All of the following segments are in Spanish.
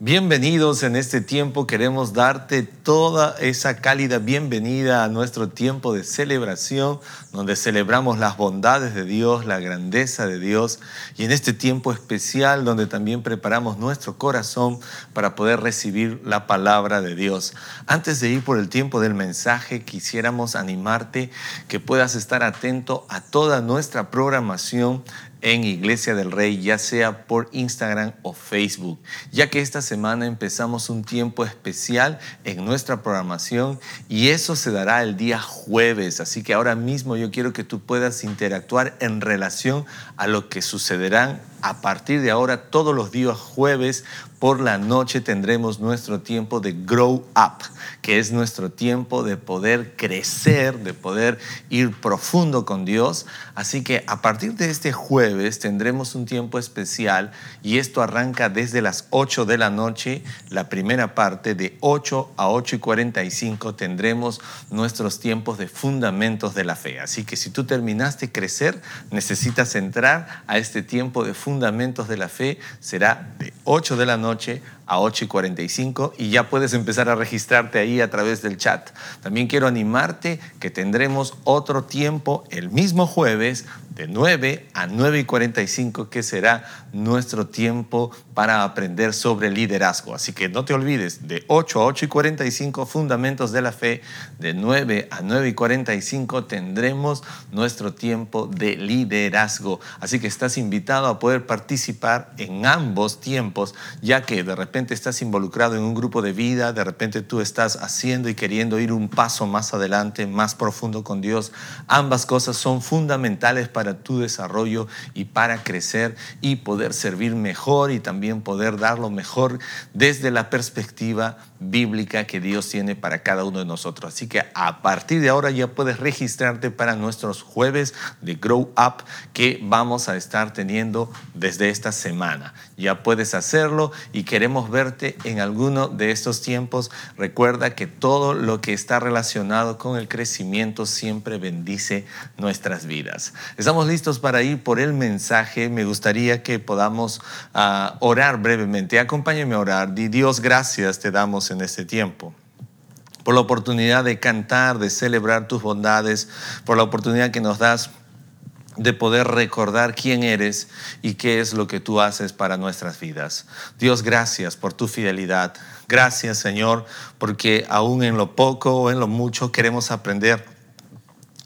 Bienvenidos en este tiempo. Queremos darte toda esa cálida bienvenida a nuestro tiempo de celebración, donde celebramos las bondades de Dios, la grandeza de Dios, y en este tiempo especial donde también preparamos nuestro corazón para poder recibir la palabra de Dios. Antes de ir por el tiempo del mensaje, quisiéramos animarte que puedas estar atento a toda nuestra programación en Iglesia del Rey, ya sea por Instagram o Facebook, ya que esta semana empezamos un tiempo especial en nuestra programación y eso se dará el día jueves, así que ahora mismo yo quiero que tú puedas interactuar en relación a lo que sucederán a partir de ahora todos los días jueves por la noche tendremos nuestro tiempo de grow up, que es nuestro tiempo de poder crecer, de poder ir profundo con Dios. Así que a partir de este jueves tendremos un tiempo especial y esto arranca desde las 8 de la noche, la primera parte de 8 a 8 y 45 tendremos nuestros tiempos de fundamentos de la fe. Así que si tú terminaste crecer, necesitas entrar a este tiempo de fundamentos de la fe, será de 8 de la noche a 8 y 45 y ya puedes empezar a registrarte ahí a través del chat. También quiero animarte que tendremos otro tiempo el mismo jueves de 9 a 9 y 45 que será nuestro tiempo para aprender sobre liderazgo. Así que no te olvides, de 8 a 8 y 45 fundamentos de la fe, de 9 a 9 y 45 tendremos nuestro tiempo de liderazgo. Así que estás invitado a poder participar en ambos tiempos, ya que de repente estás involucrado en un grupo de vida, de repente tú estás haciendo y queriendo ir un paso más adelante, más profundo con Dios. Ambas cosas son fundamentales para tu desarrollo y para crecer y poder servir mejor y también poder dar lo mejor desde la perspectiva bíblica que Dios tiene para cada uno de nosotros. Así que a partir de ahora ya puedes registrarte para nuestros jueves de Grow Up que vamos a estar teniendo desde esta semana. Ya puedes hacerlo y queremos verte en alguno de estos tiempos. Recuerda que todo lo que está relacionado con el crecimiento siempre bendice nuestras vidas. Estamos listos para ir por el mensaje. Me gustaría que podamos ah, orar brevemente. Acompáñame a orar. Dios, gracias te damos en este tiempo por la oportunidad de cantar, de celebrar tus bondades, por la oportunidad que nos das de poder recordar quién eres y qué es lo que tú haces para nuestras vidas. Dios, gracias por tu fidelidad. Gracias, Señor, porque aún en lo poco o en lo mucho queremos aprender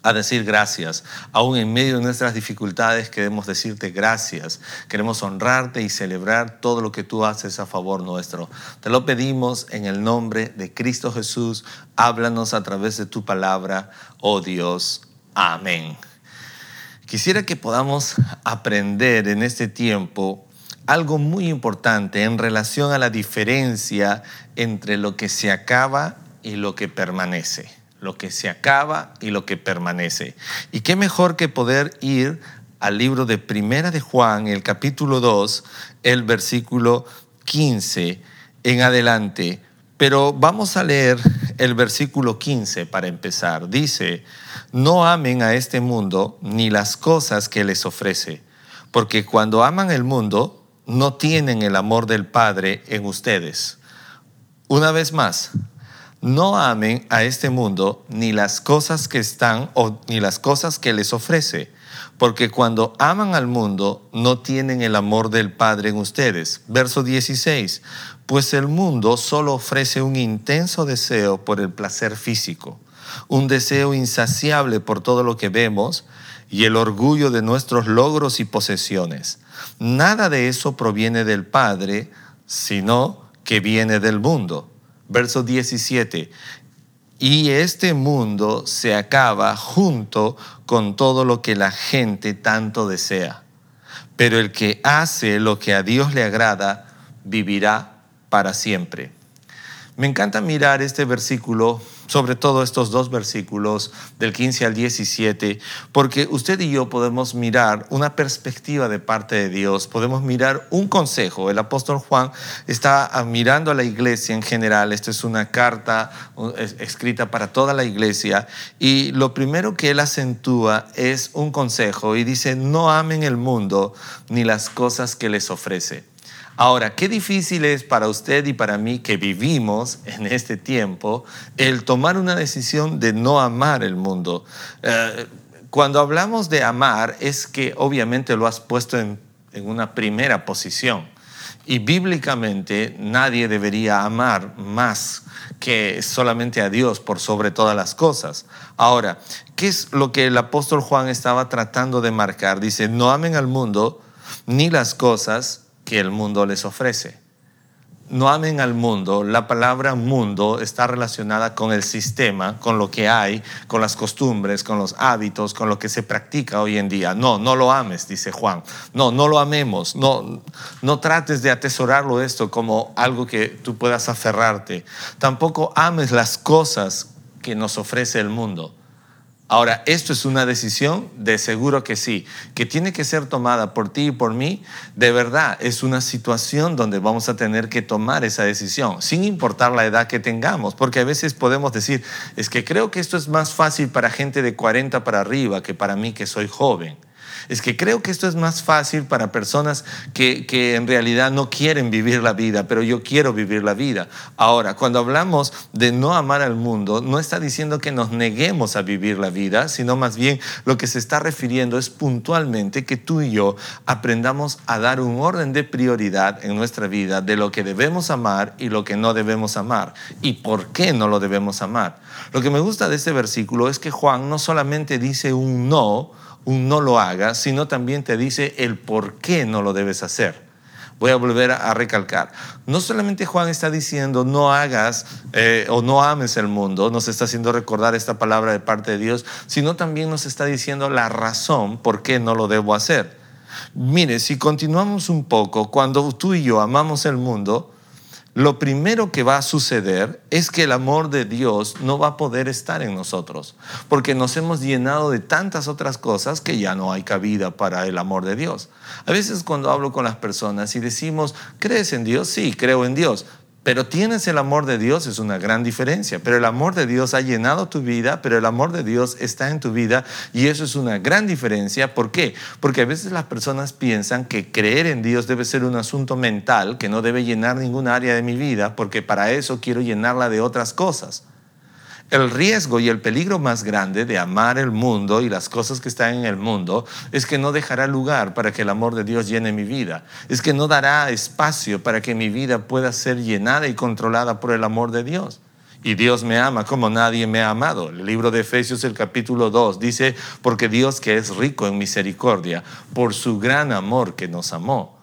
a decir gracias. Aún en medio de nuestras dificultades queremos decirte gracias. Queremos honrarte y celebrar todo lo que tú haces a favor nuestro. Te lo pedimos en el nombre de Cristo Jesús. Háblanos a través de tu palabra, oh Dios. Amén. Quisiera que podamos aprender en este tiempo algo muy importante en relación a la diferencia entre lo que se acaba y lo que permanece lo que se acaba y lo que permanece. Y qué mejor que poder ir al libro de Primera de Juan, el capítulo 2, el versículo 15 en adelante. Pero vamos a leer el versículo 15 para empezar. Dice, no amen a este mundo ni las cosas que les ofrece, porque cuando aman el mundo, no tienen el amor del Padre en ustedes. Una vez más, no amen a este mundo ni las cosas que están o ni las cosas que les ofrece, porque cuando aman al mundo no tienen el amor del Padre en ustedes. Verso 16, pues el mundo solo ofrece un intenso deseo por el placer físico, un deseo insaciable por todo lo que vemos y el orgullo de nuestros logros y posesiones. Nada de eso proviene del Padre, sino que viene del mundo verso 17. Y este mundo se acaba junto con todo lo que la gente tanto desea. Pero el que hace lo que a Dios le agrada, vivirá para siempre. Me encanta mirar este versículo sobre todo estos dos versículos del 15 al 17, porque usted y yo podemos mirar una perspectiva de parte de Dios, podemos mirar un consejo. El apóstol Juan está mirando a la iglesia en general, esta es una carta escrita para toda la iglesia, y lo primero que él acentúa es un consejo y dice, no amen el mundo ni las cosas que les ofrece. Ahora, qué difícil es para usted y para mí que vivimos en este tiempo el tomar una decisión de no amar el mundo. Eh, cuando hablamos de amar es que obviamente lo has puesto en, en una primera posición. Y bíblicamente nadie debería amar más que solamente a Dios por sobre todas las cosas. Ahora, ¿qué es lo que el apóstol Juan estaba tratando de marcar? Dice, no amen al mundo ni las cosas que el mundo les ofrece. No amen al mundo. La palabra mundo está relacionada con el sistema, con lo que hay, con las costumbres, con los hábitos, con lo que se practica hoy en día. No, no lo ames, dice Juan. No, no lo amemos. No, no trates de atesorarlo esto como algo que tú puedas aferrarte. Tampoco ames las cosas que nos ofrece el mundo. Ahora, ¿esto es una decisión? De seguro que sí, que tiene que ser tomada por ti y por mí. De verdad, es una situación donde vamos a tener que tomar esa decisión, sin importar la edad que tengamos, porque a veces podemos decir, es que creo que esto es más fácil para gente de 40 para arriba que para mí que soy joven es que creo que esto es más fácil para personas que, que, en realidad no quieren vivir la vida, pero yo quiero vivir la vida. Ahora, cuando hablamos de no amar al mundo, no está diciendo que nos neguemos a vivir la vida, sino más bien lo que se está refiriendo es puntualmente que tú y yo aprendamos a dar un orden de prioridad en nuestra vida de lo que debemos amar y lo que no debemos amar y por qué no lo debemos amar. Lo que me gusta de este versículo es que Juan no solamente dice un no, un no lo hagas, sino también te dice el por qué no lo debes hacer. Voy a volver a recalcar. No solamente Juan está diciendo no hagas eh, o no ames el mundo, nos está haciendo recordar esta palabra de parte de Dios, sino también nos está diciendo la razón por qué no lo debo hacer. Mire, si continuamos un poco, cuando tú y yo amamos el mundo, lo primero que va a suceder es que el amor de Dios no va a poder estar en nosotros, porque nos hemos llenado de tantas otras cosas que ya no hay cabida para el amor de Dios. A veces cuando hablo con las personas y decimos, ¿crees en Dios? Sí, creo en Dios. Pero tienes el amor de Dios, es una gran diferencia. Pero el amor de Dios ha llenado tu vida, pero el amor de Dios está en tu vida y eso es una gran diferencia. ¿Por qué? Porque a veces las personas piensan que creer en Dios debe ser un asunto mental, que no debe llenar ninguna área de mi vida, porque para eso quiero llenarla de otras cosas. El riesgo y el peligro más grande de amar el mundo y las cosas que están en el mundo es que no dejará lugar para que el amor de Dios llene mi vida. Es que no dará espacio para que mi vida pueda ser llenada y controlada por el amor de Dios. Y Dios me ama como nadie me ha amado. El libro de Efesios, el capítulo 2, dice, porque Dios que es rico en misericordia, por su gran amor que nos amó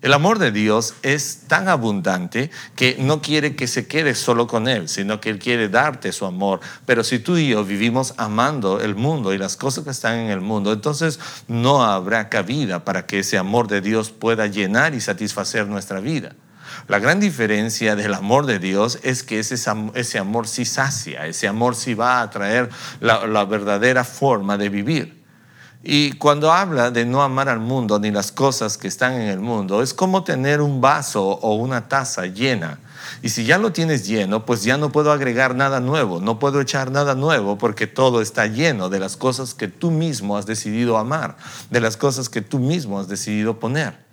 el amor de Dios es tan abundante que no quiere que se quede solo con Él, sino que Él quiere darte su amor. Pero si tú y yo vivimos amando el mundo y las cosas que están en el mundo, entonces no habrá cabida para que ese amor de Dios pueda llenar y satisfacer nuestra vida. La gran diferencia del amor de Dios es que ese, ese amor sí sacia, ese amor sí va a traer la, la verdadera forma de vivir. Y cuando habla de no amar al mundo ni las cosas que están en el mundo, es como tener un vaso o una taza llena. Y si ya lo tienes lleno, pues ya no puedo agregar nada nuevo, no puedo echar nada nuevo porque todo está lleno de las cosas que tú mismo has decidido amar, de las cosas que tú mismo has decidido poner.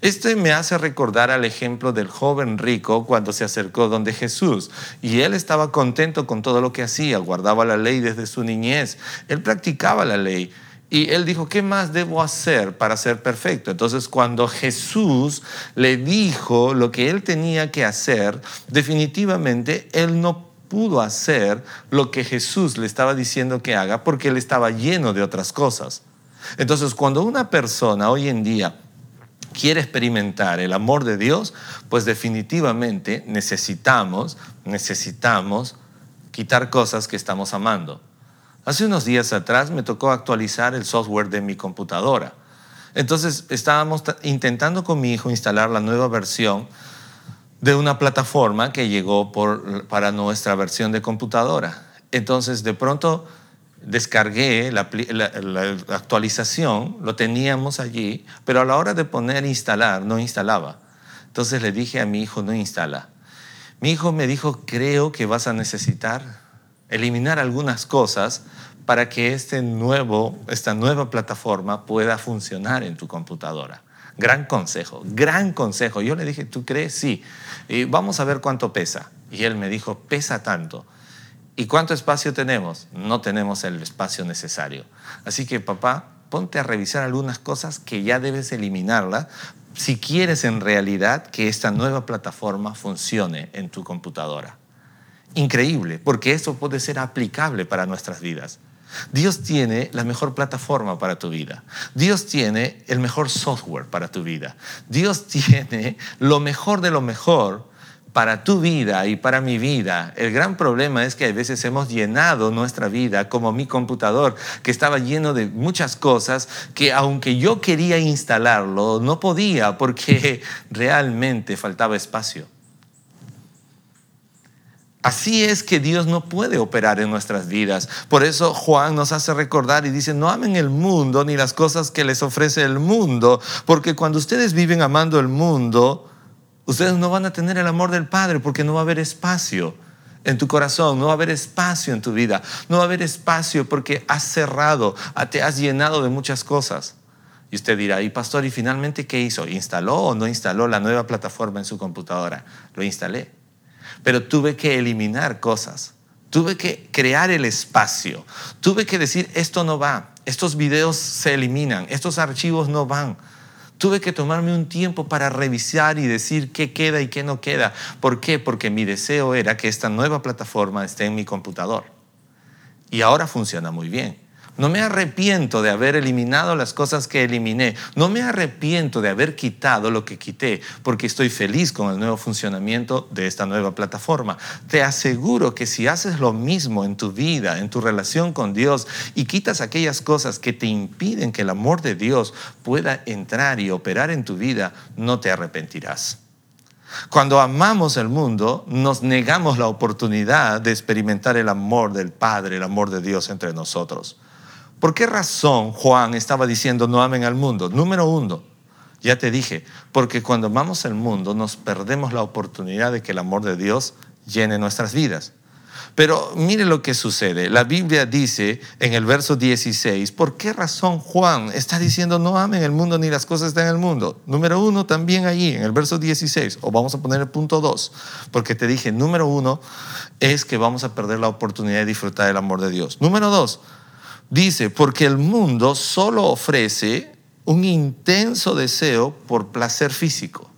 Este me hace recordar al ejemplo del joven rico cuando se acercó donde Jesús y él estaba contento con todo lo que hacía, guardaba la ley desde su niñez, él practicaba la ley, y él dijo, ¿qué más debo hacer para ser perfecto? Entonces cuando Jesús le dijo lo que él tenía que hacer, definitivamente él no pudo hacer lo que Jesús le estaba diciendo que haga porque él estaba lleno de otras cosas. Entonces cuando una persona hoy en día quiere experimentar el amor de Dios, pues definitivamente necesitamos, necesitamos quitar cosas que estamos amando. Hace unos días atrás me tocó actualizar el software de mi computadora. Entonces estábamos intentando con mi hijo instalar la nueva versión de una plataforma que llegó para nuestra versión de computadora. Entonces, de pronto descargué la, actualización, lo teníamos allí, pero a la hora de poner instalar, no instalaba. Entonces le dije a mi hijo, no instala. Mi hijo me dijo, creo que vas a necesitar eliminar algunas cosas para que este nuevo, esta nueva plataforma pueda funcionar en tu computadora. Gran consejo, gran consejo. Yo le dije, ¿tú crees? Sí. Y vamos a ver cuánto pesa. Y él me dijo, pesa tanto. ¿Y cuánto espacio tenemos? No tenemos el espacio necesario. Así que papá, ponte a revisar algunas cosas que ya debes eliminarlas si quieres en realidad que esta nueva plataforma funcione en tu computadora. Increíble, porque eso puede ser aplicable para nuestras vidas. Dios tiene la mejor plataforma para tu vida. Dios tiene el mejor software para tu vida. Dios tiene lo mejor de lo mejor para tu vida y para mi vida. El gran problema es que a veces hemos llenado nuestra vida como mi computador, que estaba lleno de muchas cosas que aunque yo quería instalarlo, no podía porque realmente faltaba espacio. Así es que Dios no puede operar en nuestras vidas. Por eso Juan nos hace recordar y dice, no amen el mundo ni las cosas que les ofrece el mundo, porque cuando ustedes viven amando el mundo, ustedes no van a tener el amor del Padre porque no va a haber espacio en tu corazón, no va a haber espacio en tu vida, no va a haber espacio porque has cerrado, te has llenado de muchas cosas. Y usted dirá, ¿y pastor, y finalmente qué hizo? ¿Instaló o no instaló la nueva plataforma en su computadora? Lo instalé pero tuve que eliminar cosas. Tuve que crear el espacio. Tuve que decir, esto no va. Estos videos se eliminan. Estos archivos no van. Tuve que tomarme un tiempo para revisar y decir qué queda y qué no queda. ¿Por qué? Porque mi deseo era que esta nueva plataforma esté en mi computador. Y ahora funciona muy bien. No me arrepiento de haber eliminado las cosas que eliminé. No me arrepiento de haber quitado lo que quité, porque estoy feliz con el nuevo funcionamiento de esta nueva plataforma. Te aseguro que si haces lo mismo en tu vida, en tu relación con Dios, y quitas aquellas cosas que te impiden que el amor de Dios pueda entrar y operar en tu vida, no te arrepentirás. Cuando amamos el mundo, nos negamos la oportunidad de experimentar el amor del Padre, el amor de Dios entre nosotros. ¿Por qué razón Juan estaba diciendo no amen al mundo? Número uno, ya te dije, porque cuando amamos el mundo nos perdemos la oportunidad de que el amor de Dios llene nuestras vidas. Pero mire lo que sucede. La Biblia dice en el verso 16, ¿por qué razón Juan está diciendo no amen el mundo ni las cosas están en el mundo? Número uno, también allí, en el verso 16, o vamos a poner el punto dos, porque te dije, número uno es que vamos a perder la oportunidad de disfrutar del amor de Dios. Número dos, Dice, porque el mundo solo ofrece un intenso deseo por placer físico.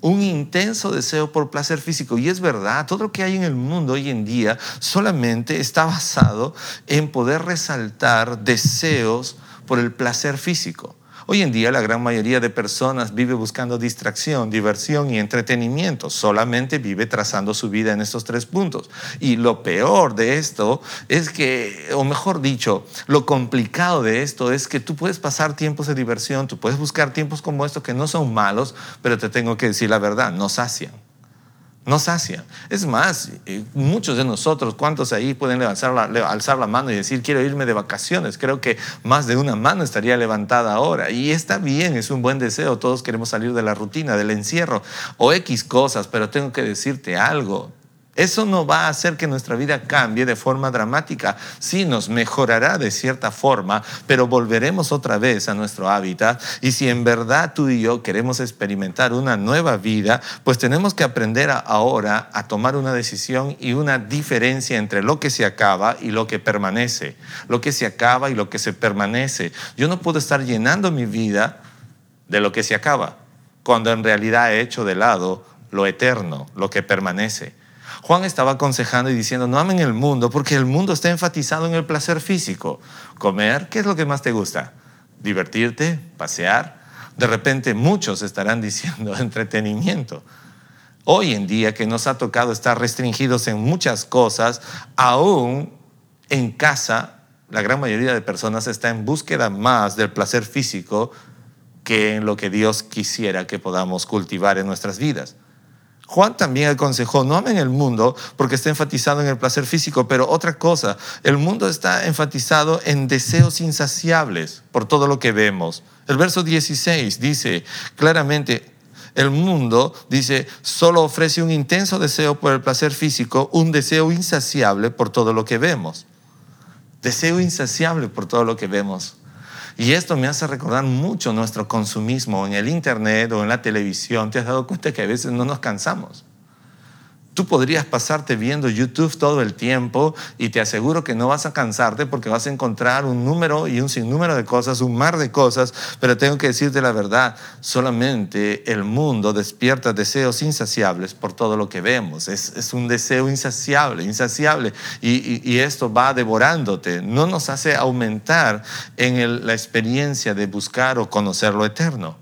Un intenso deseo por placer físico. Y es verdad, todo lo que hay en el mundo hoy en día solamente está basado en poder resaltar deseos por el placer físico. Hoy en día la gran mayoría de personas vive buscando distracción, diversión y entretenimiento. Solamente vive trazando su vida en estos tres puntos. Y lo peor de esto es que, o mejor dicho, lo complicado de esto es que tú puedes pasar tiempos de diversión, tú puedes buscar tiempos como estos que no son malos, pero te tengo que decir la verdad, no sacian no sacia. Es más, muchos de nosotros, ¿cuántos ahí pueden alzar la, alzar la mano y decir, quiero irme de vacaciones? Creo que más de una mano estaría levantada ahora. Y está bien, es un buen deseo. Todos queremos salir de la rutina, del encierro o X cosas, pero tengo que decirte algo. Eso no va a hacer que nuestra vida cambie de forma dramática. Sí, nos mejorará de cierta forma, pero volveremos otra vez a nuestro hábitat. Y si en verdad tú y yo queremos experimentar una nueva vida, pues tenemos que aprender ahora a tomar una decisión y una diferencia entre lo que se acaba y lo que permanece. Lo que se acaba y lo que se permanece. Yo no puedo estar llenando mi vida de lo que se acaba, cuando en realidad he hecho de lado lo eterno, lo que permanece. Juan estaba aconsejando y diciendo, no amen el mundo porque el mundo está enfatizado en el placer físico. Comer, ¿qué es lo que más te gusta? Divertirte, pasear. De repente muchos estarán diciendo entretenimiento. Hoy en día que nos ha tocado estar restringidos en muchas cosas, aún en casa, la gran mayoría de personas está en búsqueda más del placer físico que en lo que Dios quisiera que podamos cultivar en nuestras vidas. Juan también aconsejó, no amen el mundo porque está enfatizado en el placer físico, pero otra cosa, el mundo está enfatizado en deseos insaciables por todo lo que vemos. El verso 16 dice claramente, el mundo, dice, solo ofrece un intenso deseo por el placer físico, un deseo insaciable por todo lo que vemos. Deseo insaciable por todo lo que vemos. Y esto me hace recordar mucho nuestro consumismo en el Internet o en la televisión. ¿Te has dado cuenta que a veces no nos cansamos? Tú podrías pasarte viendo YouTube todo el tiempo y te aseguro que no vas a cansarte porque vas a encontrar un número y un sinnúmero de cosas, un mar de cosas, pero tengo que decirte la verdad, solamente el mundo despierta deseos insaciables por todo lo que vemos. Es, un deseo insaciable, insaciable y, esto va devorándote. No nos hace aumentar en la experiencia de buscar o conocer lo eterno.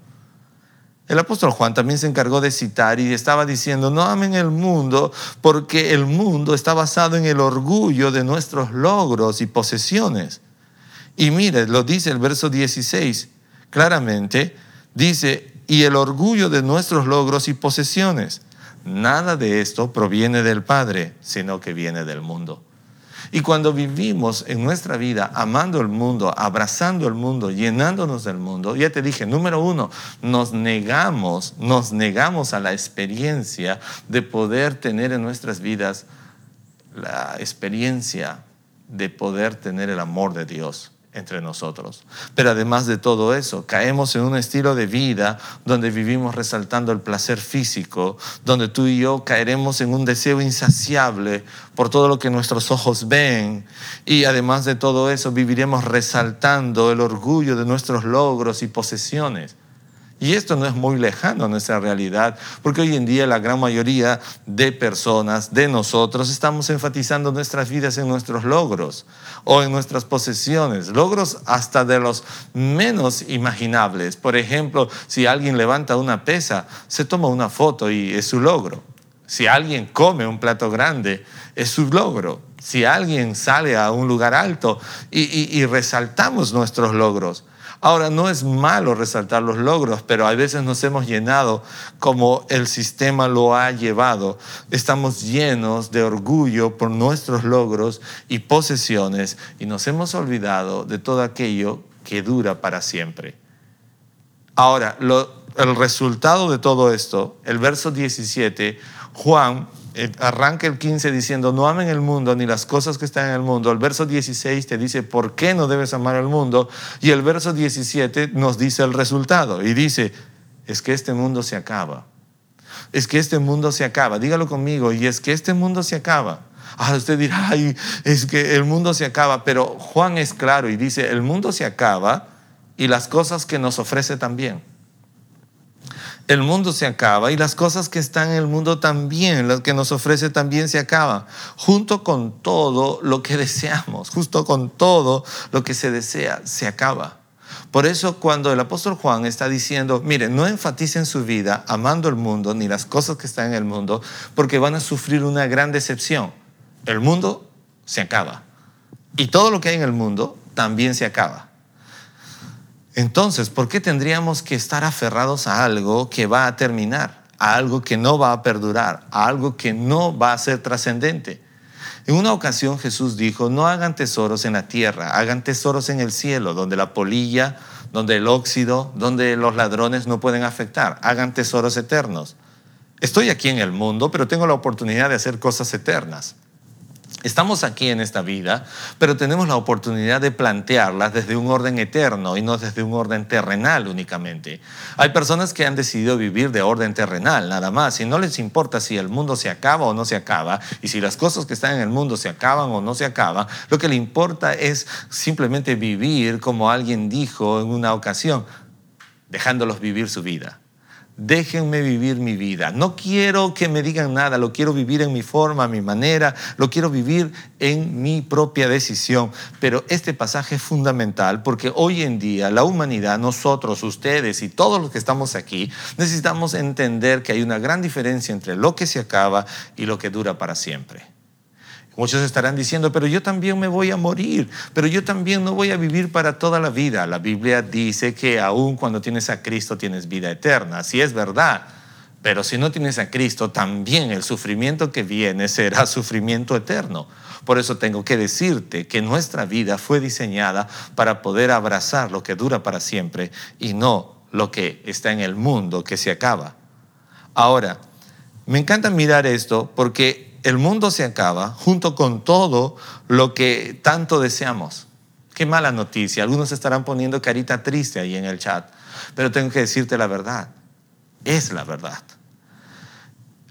El apóstol Juan también se encargó de citar y estaba diciendo, no amen el mundo porque el mundo está basado en el orgullo de nuestros logros y posesiones. Y mire, lo dice el verso 16 claramente, dice, y el orgullo de nuestros logros y posesiones. Nada de esto proviene del Padre, sino que viene del mundo. Y cuando vivimos en nuestra vida amando el mundo, abrazando el mundo, llenándonos del mundo, ya te dije, número uno, nos negamos, nos negamos a la experiencia de poder tener en nuestras vidas la experiencia de poder tener el amor de Dios entre nosotros. Pero además de todo eso, caemos en un estilo de vida donde vivimos resaltando el placer físico, donde tú y yo caeremos en un deseo insaciable por todo lo que nuestros ojos ven. Y además de todo eso, viviremos resaltando el orgullo de nuestros logros y posesiones. Y esto no es muy lejano a nuestra realidad, porque hoy en día la gran mayoría de personas, de nosotros, estamos enfatizando nuestras vidas en nuestros logros o en nuestras posesiones, logros hasta de los menos imaginables. Por ejemplo, si alguien levanta una pesa, se toma una foto y es su logro. Si alguien come un plato grande, es su logro. Si alguien sale a un lugar alto y, y resaltamos nuestros logros. Ahora, no es malo resaltar los logros, pero a veces nos hemos llenado como el sistema lo ha llevado. Estamos llenos de orgullo por nuestros logros y posesiones y nos hemos olvidado de todo aquello que dura para siempre. Ahora, el resultado de todo esto, el verso 17, Juan arranca el 15 diciendo, no amen el mundo ni las cosas que están en el mundo. El verso 16 te dice, ¿por qué no debes amar el mundo? Y el verso 17 nos dice el resultado y dice, es que este mundo se acaba. Es que este mundo se acaba. Dígalo conmigo, y es que este mundo se acaba. Ah, usted dirá, ay, es que el mundo se acaba, pero Juan es claro y dice, el mundo se acaba y las cosas que nos ofrece también el mundo se acaba y las cosas que están en el mundo también, las que nos ofrece también se acaban, junto con todo lo que deseamos, justo con todo lo que se desea, se acaba. Por eso cuando el apóstol Juan está diciendo, mire, no enfaticen su vida amando el mundo ni las cosas que están en el mundo, porque van a sufrir una gran decepción. El mundo se acaba. Y todo lo que hay en el mundo también se acaba. Entonces, ¿por qué tendríamos que estar aferrados a algo que va a terminar, a algo que no va a perdurar, a algo que no va a ser trascendente? En una ocasión Jesús dijo, no hagan tesoros en la tierra, hagan tesoros en el cielo, donde la polilla, donde el óxido, donde los ladrones no pueden afectar, hagan tesoros eternos. Estoy aquí en el mundo, pero tengo la oportunidad de hacer cosas eternas. Estamos aquí en esta vida, pero tenemos la oportunidad de plantearlas desde un orden eterno y no desde un orden terrenal únicamente. Hay personas que han decidido vivir de orden terrenal, nada más, y no les importa si el mundo se acaba o no se acaba, y si las cosas que están en el mundo se acaban o no se acaban, lo que le importa es simplemente vivir como alguien dijo en una ocasión, dejándolos vivir su vida déjenme vivir mi vida. No quiero que me digan nada, lo quiero vivir en mi forma, a mi manera, lo quiero vivir en mi propia decisión. Pero este pasaje es fundamental porque hoy en día la humanidad, nosotros, ustedes y todos los que estamos aquí, necesitamos entender que hay una gran diferencia entre lo que se acaba y lo que dura para siempre. Muchos estarán diciendo, pero yo también me voy a morir, pero yo también no voy a vivir para toda la vida. La Biblia dice que aún cuando tienes a Cristo tienes vida eterna, así es verdad. Pero si no tienes a Cristo, también el sufrimiento que viene será sufrimiento eterno. Por eso tengo que decirte que nuestra vida fue diseñada para poder abrazar lo que dura para siempre y no lo que está en el mundo que se acaba. Ahora, me encanta mirar esto porque el mundo se acaba junto con todo lo que tanto deseamos. Qué mala noticia. Algunos estarán poniendo carita triste ahí en el chat, pero tengo que decirte la verdad. Es la verdad.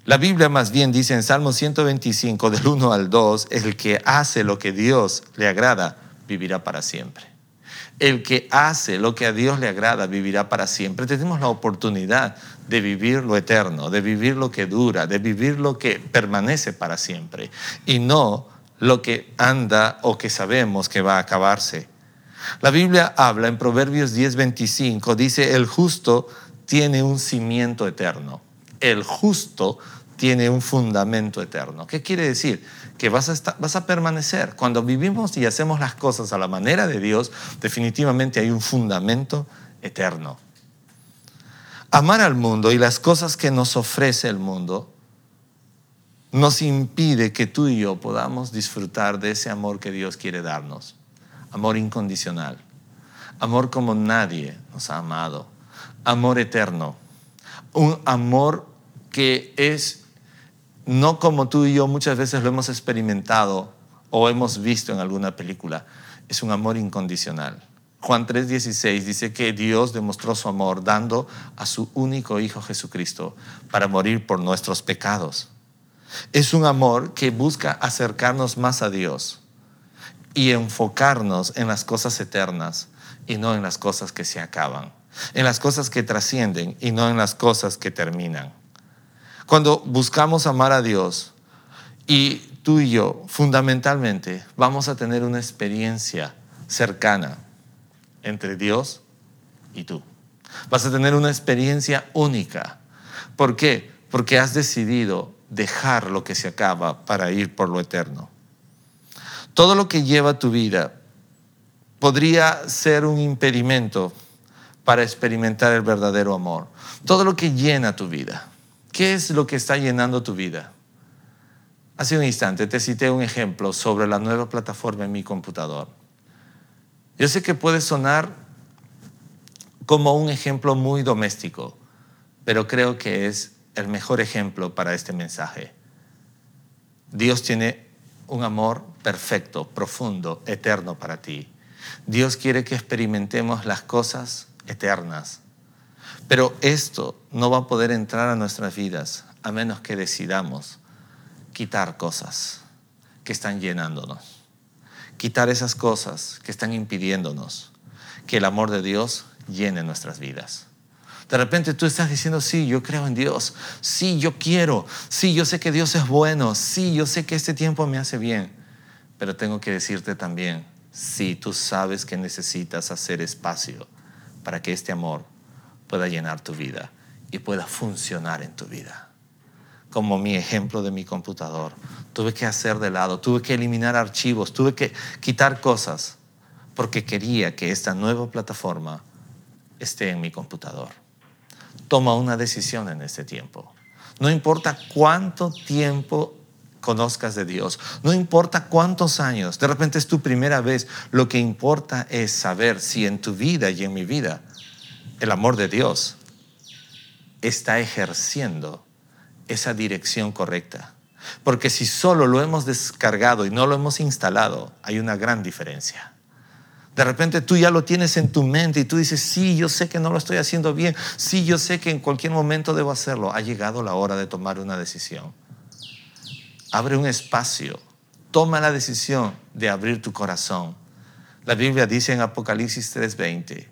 La Biblia más bien dice en Salmo 125, del 1 al 2, el que hace lo que Dios le agrada, vivirá para siempre. El que hace lo que a Dios le agrada, vivirá para siempre. Tenemos la oportunidad de vivir lo eterno, de vivir lo que dura, de vivir lo que permanece para siempre y no lo que anda o que sabemos que va a acabarse. La Biblia habla en Proverbios 10:25, dice, el justo tiene un cimiento eterno. El justo un fundamento eterno. ¿Qué quiere decir? Que vas a permanecer. Cuando vivimos y hacemos las cosas a la manera de Dios, definitivamente hay un fundamento eterno. Amar al mundo y las cosas que nos ofrece el mundo nos impide que tú y yo podamos disfrutar de ese amor que Dios quiere darnos. Amor incondicional. Amor como nadie nos ha amado. Amor eterno. Un amor que es no como tú y yo muchas veces lo hemos experimentado o hemos visto en alguna película, es un amor incondicional. Juan 3:16 dice que Dios demostró su amor dando a su único Hijo Jesucristo para morir por nuestros pecados. Es un amor que busca acercarnos más a Dios y enfocarnos en las cosas eternas y no en las cosas que se acaban, en las cosas que trascienden y no en las cosas que terminan. Cuando buscamos amar a Dios y tú y yo, fundamentalmente, vamos a tener una experiencia cercana entre Dios y tú. Vas a tener una experiencia única. ¿Por qué? Porque has decidido dejar lo que se acaba para ir por lo eterno. Todo lo que lleva tu vida podría ser un impedimento para experimentar el verdadero amor. Todo lo que llena tu vida ¿Qué es lo que está llenando tu vida? Hace un instante te cité un ejemplo sobre la nueva plataforma en mi computador. Yo sé que puede sonar como un ejemplo muy doméstico, pero creo que es el mejor ejemplo para este mensaje. Dios tiene un amor perfecto, profundo, eterno para ti. Dios quiere que experimentemos las cosas eternas, pero esto no va a poder entrar a nuestras vidas a menos que decidamos quitar cosas que están llenándonos. Quitar esas cosas que están impidiéndonos que el amor de Dios llene nuestras vidas. De repente tú estás diciendo, sí, yo creo en Dios, sí, yo quiero, sí, yo sé que Dios es bueno, sí, yo sé que este tiempo me hace bien, pero tengo que decirte también, sí, tú sabes que necesitas hacer espacio para que este amor pueda llenar tu vida y pueda funcionar en tu vida. Como mi ejemplo de mi computador. Tuve que hacer de lado, tuve que eliminar archivos, tuve que quitar cosas porque quería que esta nueva plataforma esté en mi computador. Toma una decisión en este tiempo. No importa cuánto tiempo conozcas de Dios, no importa cuántos años, de repente es tu primera vez, lo que importa es saber si en tu vida y en mi vida el amor de Dios está ejerciendo esa dirección correcta. Porque si solo lo hemos descargado y no lo hemos instalado, hay una gran diferencia. De repente tú ya lo tienes en tu mente y tú dices, sí, yo sé que no lo estoy haciendo bien, sí, yo sé que en cualquier momento debo hacerlo. Ha llegado la hora de tomar una decisión. Abre un espacio, toma la decisión de abrir tu corazón. La Biblia dice en Apocalipsis 3:20,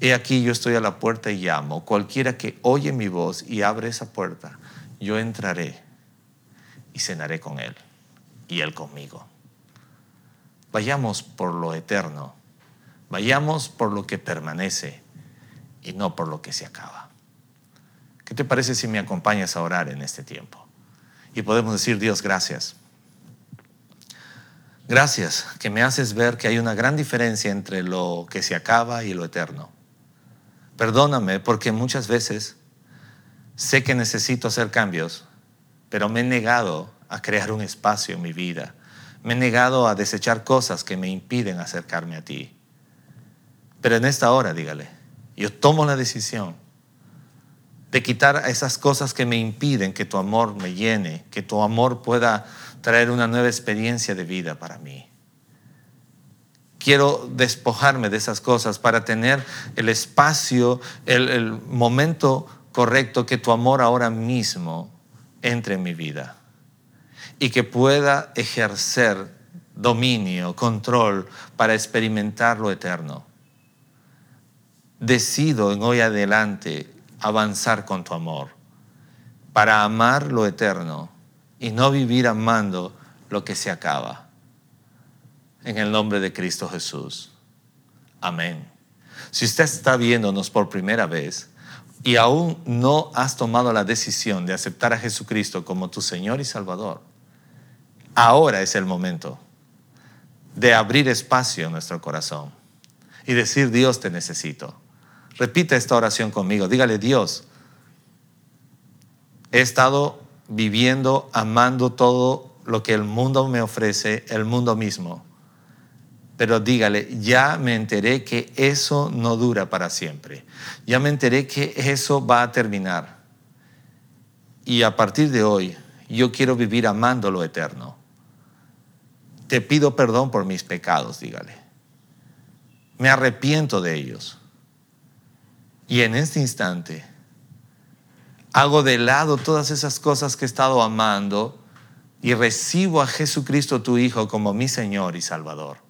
He aquí yo estoy a la puerta y llamo. Cualquiera que oye mi voz y abre esa puerta, yo entraré y cenaré con él y él conmigo. Vayamos por lo eterno, vayamos por lo que permanece y no por lo que se acaba. ¿Qué te parece si me acompañas a orar en este tiempo? Y podemos decir, Dios, gracias. Gracias que me haces ver que hay una gran diferencia entre lo que se acaba y lo eterno. Perdóname porque muchas veces Sé que necesito hacer cambios, pero me he negado a crear un espacio en mi vida. Me he negado a desechar cosas que me impiden acercarme a ti. Pero en esta hora, dígale, yo tomo la decisión de quitar esas cosas que me impiden que tu amor me llene, que tu amor pueda traer una nueva experiencia de vida para mí. Quiero despojarme de esas cosas para tener el espacio, el, momento correcto que tu amor ahora mismo entre en mi vida y que pueda ejercer dominio, control para experimentar lo eterno. Decido en hoy adelante avanzar con tu amor, para amar lo eterno y no vivir amando lo que se acaba. En el nombre de Cristo Jesús. Amén. Si usted está viéndonos por primera vez y aún no has tomado la decisión de aceptar a Jesucristo como tu Señor y Salvador, ahora es el momento de abrir espacio en nuestro corazón y decir, Dios te necesito. Repita esta oración conmigo. Dígale, Dios, he estado viviendo, amando todo lo que el mundo me ofrece, el mundo mismo. Pero dígale, ya me enteré que eso no dura para siempre. Ya me enteré que eso va a terminar. Y a partir de hoy, yo quiero vivir amando lo eterno. Te pido perdón por mis pecados, dígale. Me arrepiento de ellos. Y en este instante hago de lado todas esas cosas que he estado amando y recibo a Jesucristo tu Hijo como mi Señor y Salvador.